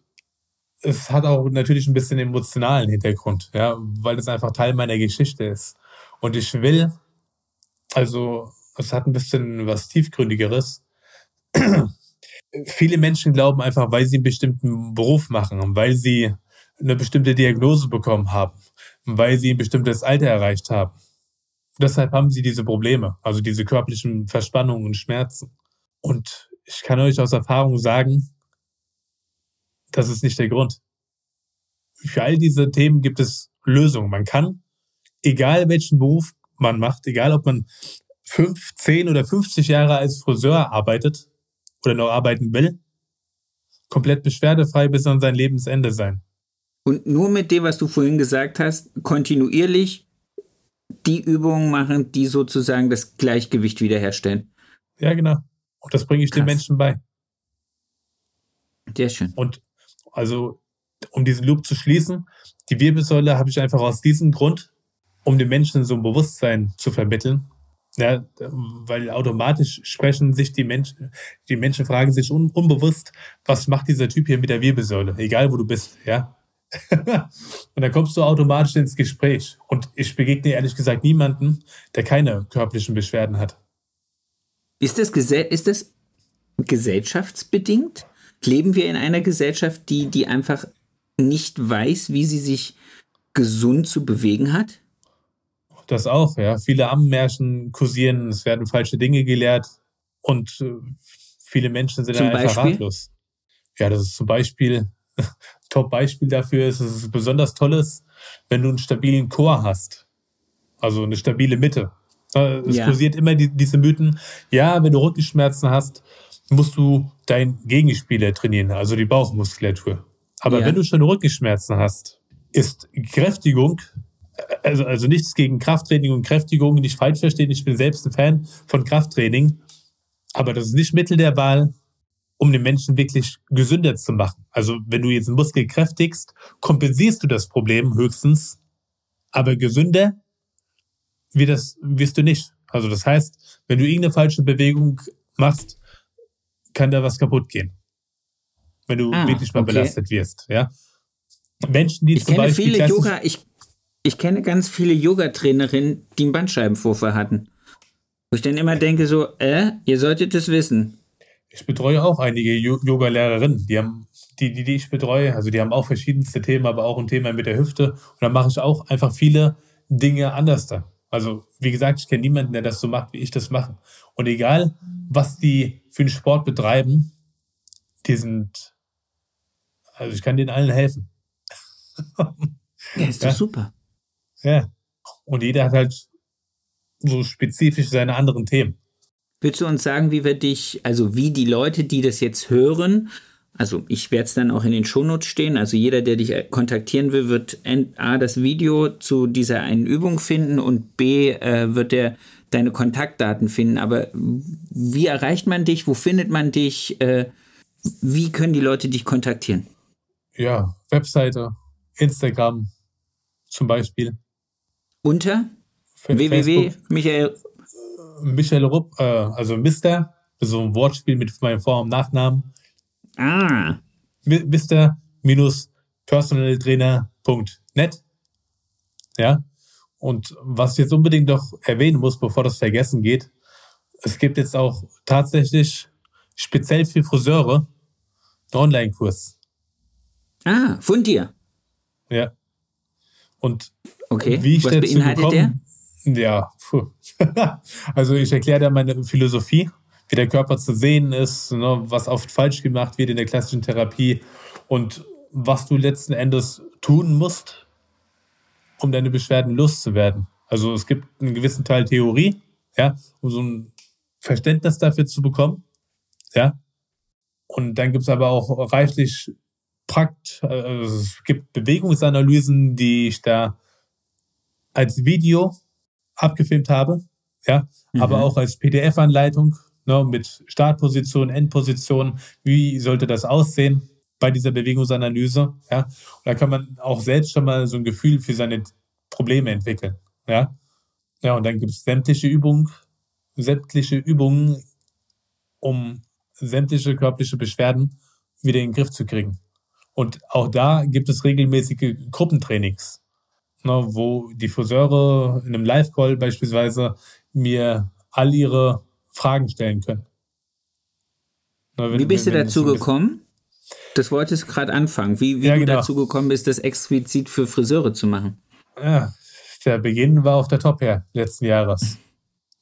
es hat auch natürlich ein bisschen emotionalen Hintergrund, ja, weil es einfach Teil meiner Geschichte ist. Und ich will, also es hat ein bisschen was tiefgründigeres viele Menschen glauben einfach, weil sie einen bestimmten Beruf machen, weil sie eine bestimmte Diagnose bekommen haben, weil sie ein bestimmtes Alter erreicht haben. Deshalb haben sie diese Probleme, also diese körperlichen Verspannungen und Schmerzen. Und ich kann euch aus Erfahrung sagen, das ist nicht der Grund. Für all diese Themen gibt es Lösungen. Man kann, egal welchen Beruf man macht, egal ob man fünf, zehn oder 50 Jahre als Friseur arbeitet, oder noch arbeiten will, komplett beschwerdefrei bis an sein Lebensende sein.
Und nur mit dem, was du vorhin gesagt hast, kontinuierlich die Übungen machen, die sozusagen das Gleichgewicht wiederherstellen.
Ja, genau. Und das bringe ich Krass. den Menschen bei.
Sehr schön.
Und also, um diesen Loop zu schließen, die Wirbelsäule habe ich einfach aus diesem Grund, um den Menschen so ein Bewusstsein zu vermitteln, ja, weil automatisch sprechen sich die Menschen, die Menschen fragen sich un, unbewusst, was macht dieser Typ hier mit der Wirbelsäule, egal wo du bist, ja. und dann kommst du automatisch ins Gespräch. Und ich begegne ehrlich gesagt niemanden, der keine körperlichen Beschwerden hat.
Ist das, ist das gesellschaftsbedingt, Leben wir in einer Gesellschaft, die, die einfach nicht weiß, wie sie sich gesund zu bewegen hat?
Das auch, ja. Viele Ammenmärchen kursieren, es werden falsche Dinge gelehrt und äh, viele Menschen sind einfach
Beispiel?
ratlos. Ja, das ist zum Beispiel, Top-Beispiel dafür ist, dass es besonders toll ist, wenn du einen stabilen Chor hast. Also eine stabile Mitte. Es
Ja.
kursiert immer die, diese Mythen, ja, wenn du Rückenschmerzen hast, musst du deinen Gegenspieler trainieren, also die Bauchmuskulatur. Aber
Ja.
wenn du schon Rückenschmerzen hast, ist Kräftigung, also, also nichts gegen Krafttraining und Kräftigung, nicht falsch verstehen, ich bin selbst ein Fan von Krafttraining, aber das ist nicht Mittel der Wahl, um den Menschen wirklich gesünder zu machen. Also wenn du jetzt einen Muskel kräftigst, kompensierst du das Problem höchstens, aber gesünder wird das, wirst du nicht. Also das heißt, wenn du irgendeine falsche Bewegung machst, kann da was kaputt gehen. Wenn du
Ah,
wirklich mal
okay.
belastet wirst, ja. Menschen, die
Ich
zum
kenne
Beispiel
viele Yoga, ich, ich kenne ganz viele Yoga-Trainerinnen, die einen Bandscheibenvorfall hatten. Wo ich dann immer denke so, äh, ihr solltet es wissen.
Ich betreue auch einige Yoga-Lehrerinnen, die haben, die, die, die ich betreue, also die haben auch verschiedenste Themen, aber auch ein Thema mit der Hüfte. Und dann mache ich auch einfach viele Dinge anders da. Also, wie gesagt, ich kenne niemanden, der das so macht, wie ich das mache. Und egal, was die für einen Sport betreiben, die sind, also ich kann denen allen helfen.
Ja, ist
Ja.
doch super.
Ja. Und jeder hat halt so spezifisch seine anderen Themen.
Willst du uns sagen, wie wir dich, also wie die Leute, die das jetzt hören, also ich werde es dann auch in den Shownotes stehen, also jeder, der dich äh, kontaktieren will, wird A, das Video zu dieser einen Übung finden und B, äh, wird er deine Kontaktdaten finden. Aber wie erreicht man dich? Wo findet man dich? Äh, wie können die Leute dich kontaktieren?
Ja, Webseite, Instagram zum Beispiel.
Unter
Fa-
Michael
Rupp, äh, also Mister, so ein Wortspiel mit meinem Vor- und Nachnamen.
Ah,
Mi- Mister-personaltrainer.net. Ja. Und was ich jetzt unbedingt noch erwähnen muss, bevor das vergessen geht, es gibt jetzt auch tatsächlich speziell für Friseure einen Online-Kurs.
ah, von dir.
Ja. Und
Okay.
wie ich
Was
dazu
beinhaltet der?
gekommen, ja, also ich erkläre da meine Philosophie, wie der Körper zu sehen ist, ne, was oft falsch gemacht wird in der klassischen Therapie und was du letzten Endes tun musst, um deine Beschwerden loszuwerden. Also es gibt einen gewissen Teil Theorie, ja, um so ein Verständnis dafür zu bekommen, ja. Und dann gibt es aber auch reichlich Prakt, also es gibt Bewegungsanalysen, die ich da als Video abgefilmt habe, ja, aber
Mhm.
auch als PDF-Anleitung ne, mit Startposition, Endposition, wie sollte das aussehen bei dieser Bewegungsanalyse, ja. Und da kann man auch selbst schon mal so ein Gefühl für seine Probleme entwickeln, ja. Ja, und dann gibt es sämtliche Übungen, sämtliche Übungen, um sämtliche körperliche Beschwerden wieder in den Griff zu kriegen. Und auch da gibt es regelmäßige Gruppentrainings, ne, wo die Friseure in einem Live-Call beispielsweise mir all ihre Fragen stellen können. Ne, wenn-
Wie bist du
wenn- wenn
dazu gekommen? Das wolltest du gerade anfangen. Wie, wie
Ja,
du
genau.
dazu gekommen bist, das explizit für Friseure zu machen.
Ja, der Beginn war auf der Top her letzten Jahres.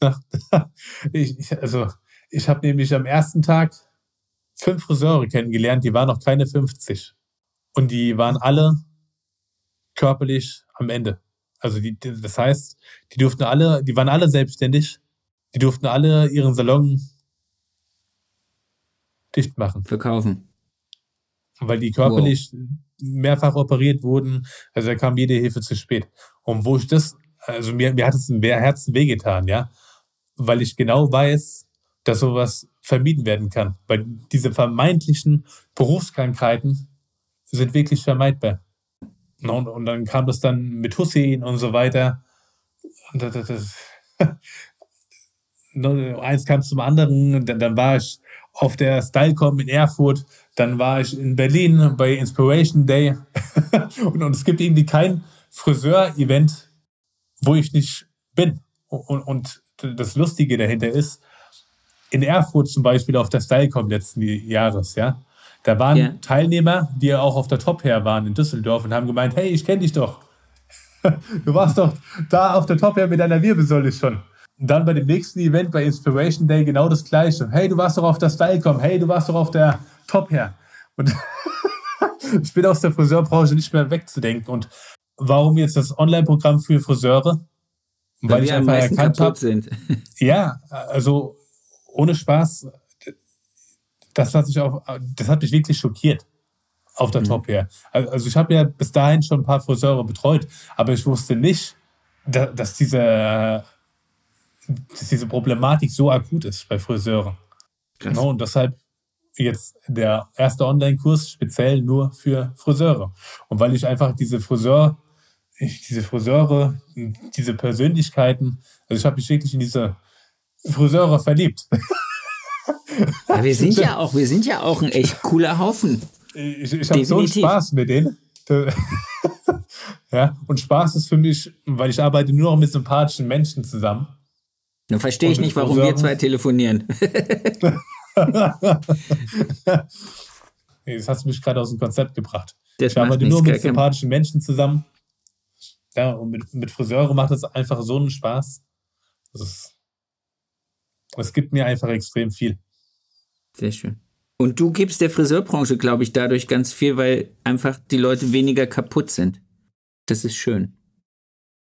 ich, also, ich habe nämlich am ersten Tag fünf Friseure kennengelernt, die waren noch keine 50. Und die waren alle körperlich am Ende. Also die, das heißt, die durften alle, die waren alle selbstständig, die durften alle ihren Salon dicht machen,
Verkaufen.
weil die körperlich mehrfach operiert wurden. Also da kam jede Hilfe zu spät. Und wo ich das, also mir, mir hat es im Herzen wehgetan, ja, weil ich genau weiß, dass sowas vermieden werden kann. Weil diese vermeintlichen Berufskrankheiten sind wirklich vermeidbar. Und, und dann kam das dann mit Hussein und so weiter. Und das, das, das Ne, eins kam zum anderen. Dann, dann war ich auf der Stylecom in Erfurt. Dann war ich in Berlin bei Inspiration Day. und, und es gibt irgendwie kein Friseur-Event, wo ich nicht bin. Und, und das Lustige dahinter ist, in Erfurt zum Beispiel auf der Stylecom letzten Jahres, ja, Da waren
Ja.
Teilnehmer, die ja auch auf der Top Hair waren in Düsseldorf und haben gemeint, hey, ich kenne dich doch. Du warst doch da auf der Top Hair mit deiner Wirbelsäule schon. Und dann bei dem nächsten Event, bei Inspiration Day, genau das Gleiche. Hey, du warst doch auf der Stylecom. Hey, du warst doch auf der Top Hair. Und ich bin aus der Friseurbranche nicht mehr wegzudenken. Und warum jetzt das Online-Programm für Friseure? Weil ich
wir am
einfach erkannt habe, ja, also ohne Spaß, das hat, sich auch, das hat mich wirklich schockiert auf der Top her. Also ich habe ja bis dahin schon ein paar Friseure betreut, aber ich wusste nicht, da- dass diese, dass diese Problematik so akut ist bei Friseuren. Genau, und deshalb jetzt der erste Online-Kurs speziell nur für Friseure. Und weil ich einfach diese Friseur, ich, diese Friseure, diese Persönlichkeiten, also ich habe mich wirklich in diese Friseure verliebt.
Ja, wir sind ja auch, wir sind ja auch ein echt cooler Haufen.
Ich, ich habe so. Spaß mit denen. ja, und Spaß ist für mich, weil ich arbeite nur noch mit sympathischen Menschen zusammen.
Dann verstehe ich nicht, warum wir zwei telefonieren.
Das hast du mich gerade aus dem Konzept gebracht.
Das
ich arbeite nur mit sympathischen Menschen zusammen. Ja, und mit, mit Friseure macht es einfach so einen Spaß. Es gibt mir einfach extrem viel.
Sehr schön. Und du gibst der Friseurbranche, glaube ich, dadurch ganz viel, weil einfach die Leute weniger kaputt sind. Das ist schön.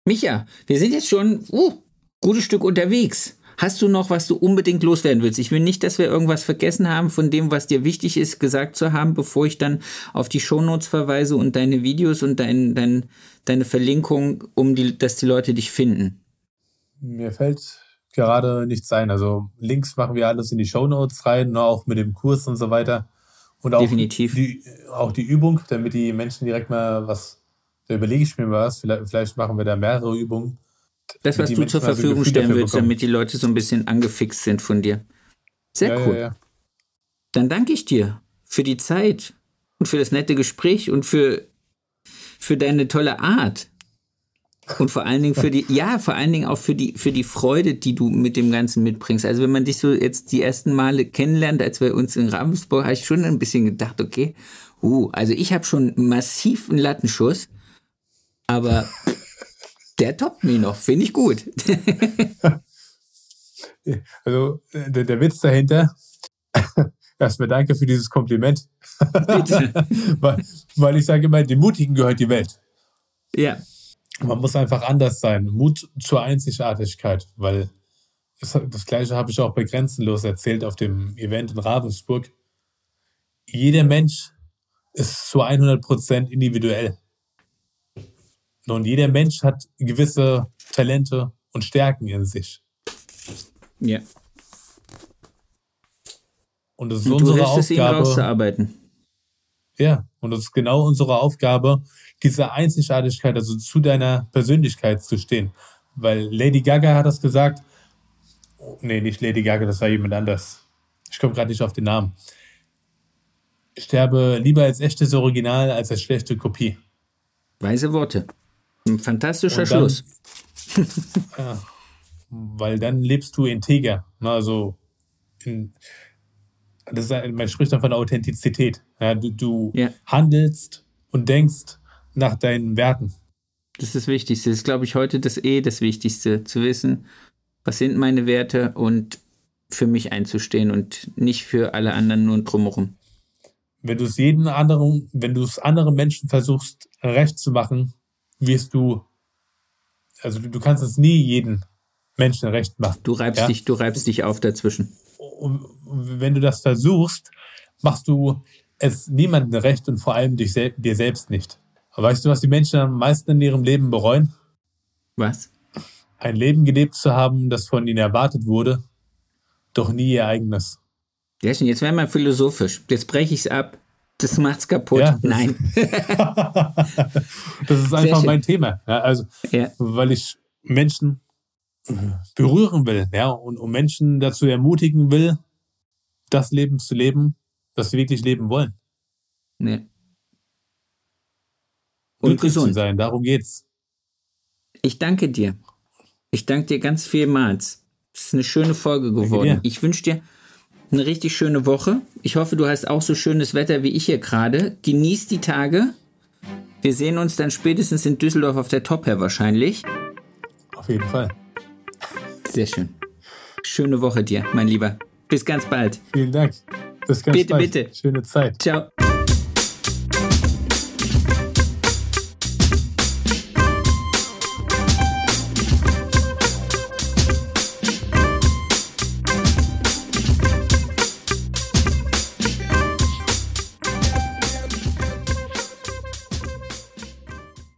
Micha, wir sind jetzt schon uh, gutes Stück unterwegs. Hast du noch, was du unbedingt loswerden willst? Ich will nicht, dass wir irgendwas vergessen haben von dem, was dir wichtig ist, gesagt zu haben, bevor ich dann auf die Shownotes verweise und deine Videos und dein, dein, deine Verlinkung, um die, dass die Leute dich finden.
Mir fällt gerade nichts ein. Also Links machen wir alles in die Shownotes rein, ne, auch mit dem Kurs und so weiter. Und auch
Definitiv.
Die, auch die Übung, damit die Menschen direkt mal was, da überlege ich mir was, vielleicht, vielleicht machen wir da mehrere Übungen.
Das, was du
Menschen
zur
also
Verfügung
Gefühl
stellen willst,
bekommen.
damit die Leute so ein bisschen angefixt sind von dir. Sehr
ja,
cool.
Ja, ja.
Dann danke ich dir für die Zeit und für das nette Gespräch und für, für deine tolle Art. Und vor allen Dingen für die, ja, vor allen Dingen auch für die, für die Freude, die du mit dem Ganzen mitbringst. Also wenn man dich so jetzt die ersten Male kennenlernt, als wir uns in Ravensburg, habe ich schon ein bisschen gedacht, okay, uh, also ich habe schon massiven Lattenschuss, aber der toppt mich noch, finde ich gut.
Also der, der Witz dahinter, erstmal danke für dieses Kompliment, weil, weil ich sage immer, den Mutigen gehört die Welt.
Ja,
Man muss einfach anders sein. Mut zur Einzigartigkeit, weil das, das Gleiche habe ich auch bei Grenzenlos erzählt auf dem Event in Ravensburg. Jeder Mensch ist zu 100% individuell. Und jeder Mensch hat gewisse Talente und Stärken in sich.
ja.
Und es ist
Und
unsere Aufgabe. Ja, und es ist genau unsere Aufgabe, diese Einzigartigkeit, also zu deiner Persönlichkeit zu stehen. Weil Lady Gaga hat das gesagt. Oh, nee, nicht Lady Gaga, das war jemand anders. Ich komme gerade nicht auf den Namen. Ich sterbe lieber als echtes Original als als schlechte Kopie.
Weise Worte. Ein fantastischer
dann-
Schluss.
Weil dann lebst du integer. Ne? Also, in, das ist, man spricht dann von Authentizität. Ja, du du
Ja.
handelst und denkst nach deinen Werten.
Das ist das Wichtigste. Das ist, glaube ich, heute das eh das Wichtigste, zu wissen, was sind meine Werte und für mich einzustehen und nicht für alle anderen nur drumherum.
wenn du es jeden anderen, wenn du es anderen Menschen versuchst, recht zu machen, wirst du, also du, du kannst es nie jeden Menschen recht machen.
Du reibst
Ja.
dich, du reibst dich auf dazwischen.
Und wenn du das versuchst, machst du es niemandem recht und vor allem dich dir selbst nicht. Aber weißt du, was die Menschen am meisten in ihrem Leben bereuen?
Was?
Ein Leben gelebt zu haben, das von ihnen erwartet wurde, doch nie ihr eigenes.
Ja, schon, jetzt werden wir philosophisch. Jetzt breche ich es ab. Das macht's kaputt.
Ja, das-
Nein.
Das ist einfach
schön.
mein Thema. Ja, also
ja.
weil ich Menschen berühren will, ja, und, und Menschen dazu ermutigen will, das Leben zu leben, das sie wirklich leben wollen.
ja. Und
Glücklich zu
gesund.
sein, darum geht's.
Ich danke dir. Ich danke dir ganz vielmals. Es ist eine schöne Folge geworden. Ich wünsche dir eine richtig schöne Woche. Ich hoffe, du hast auch so schönes Wetter wie ich hier gerade. Genieß die Tage. Wir sehen uns dann spätestens in Düsseldorf auf der Top Hair wahrscheinlich.
Auf jeden Fall.
Sehr schön. Schöne Woche dir, mein Lieber. Bis ganz bald.
Vielen Dank. Bis ganz
bitte,
bald.
Bitte,
Schöne Zeit.
Ciao.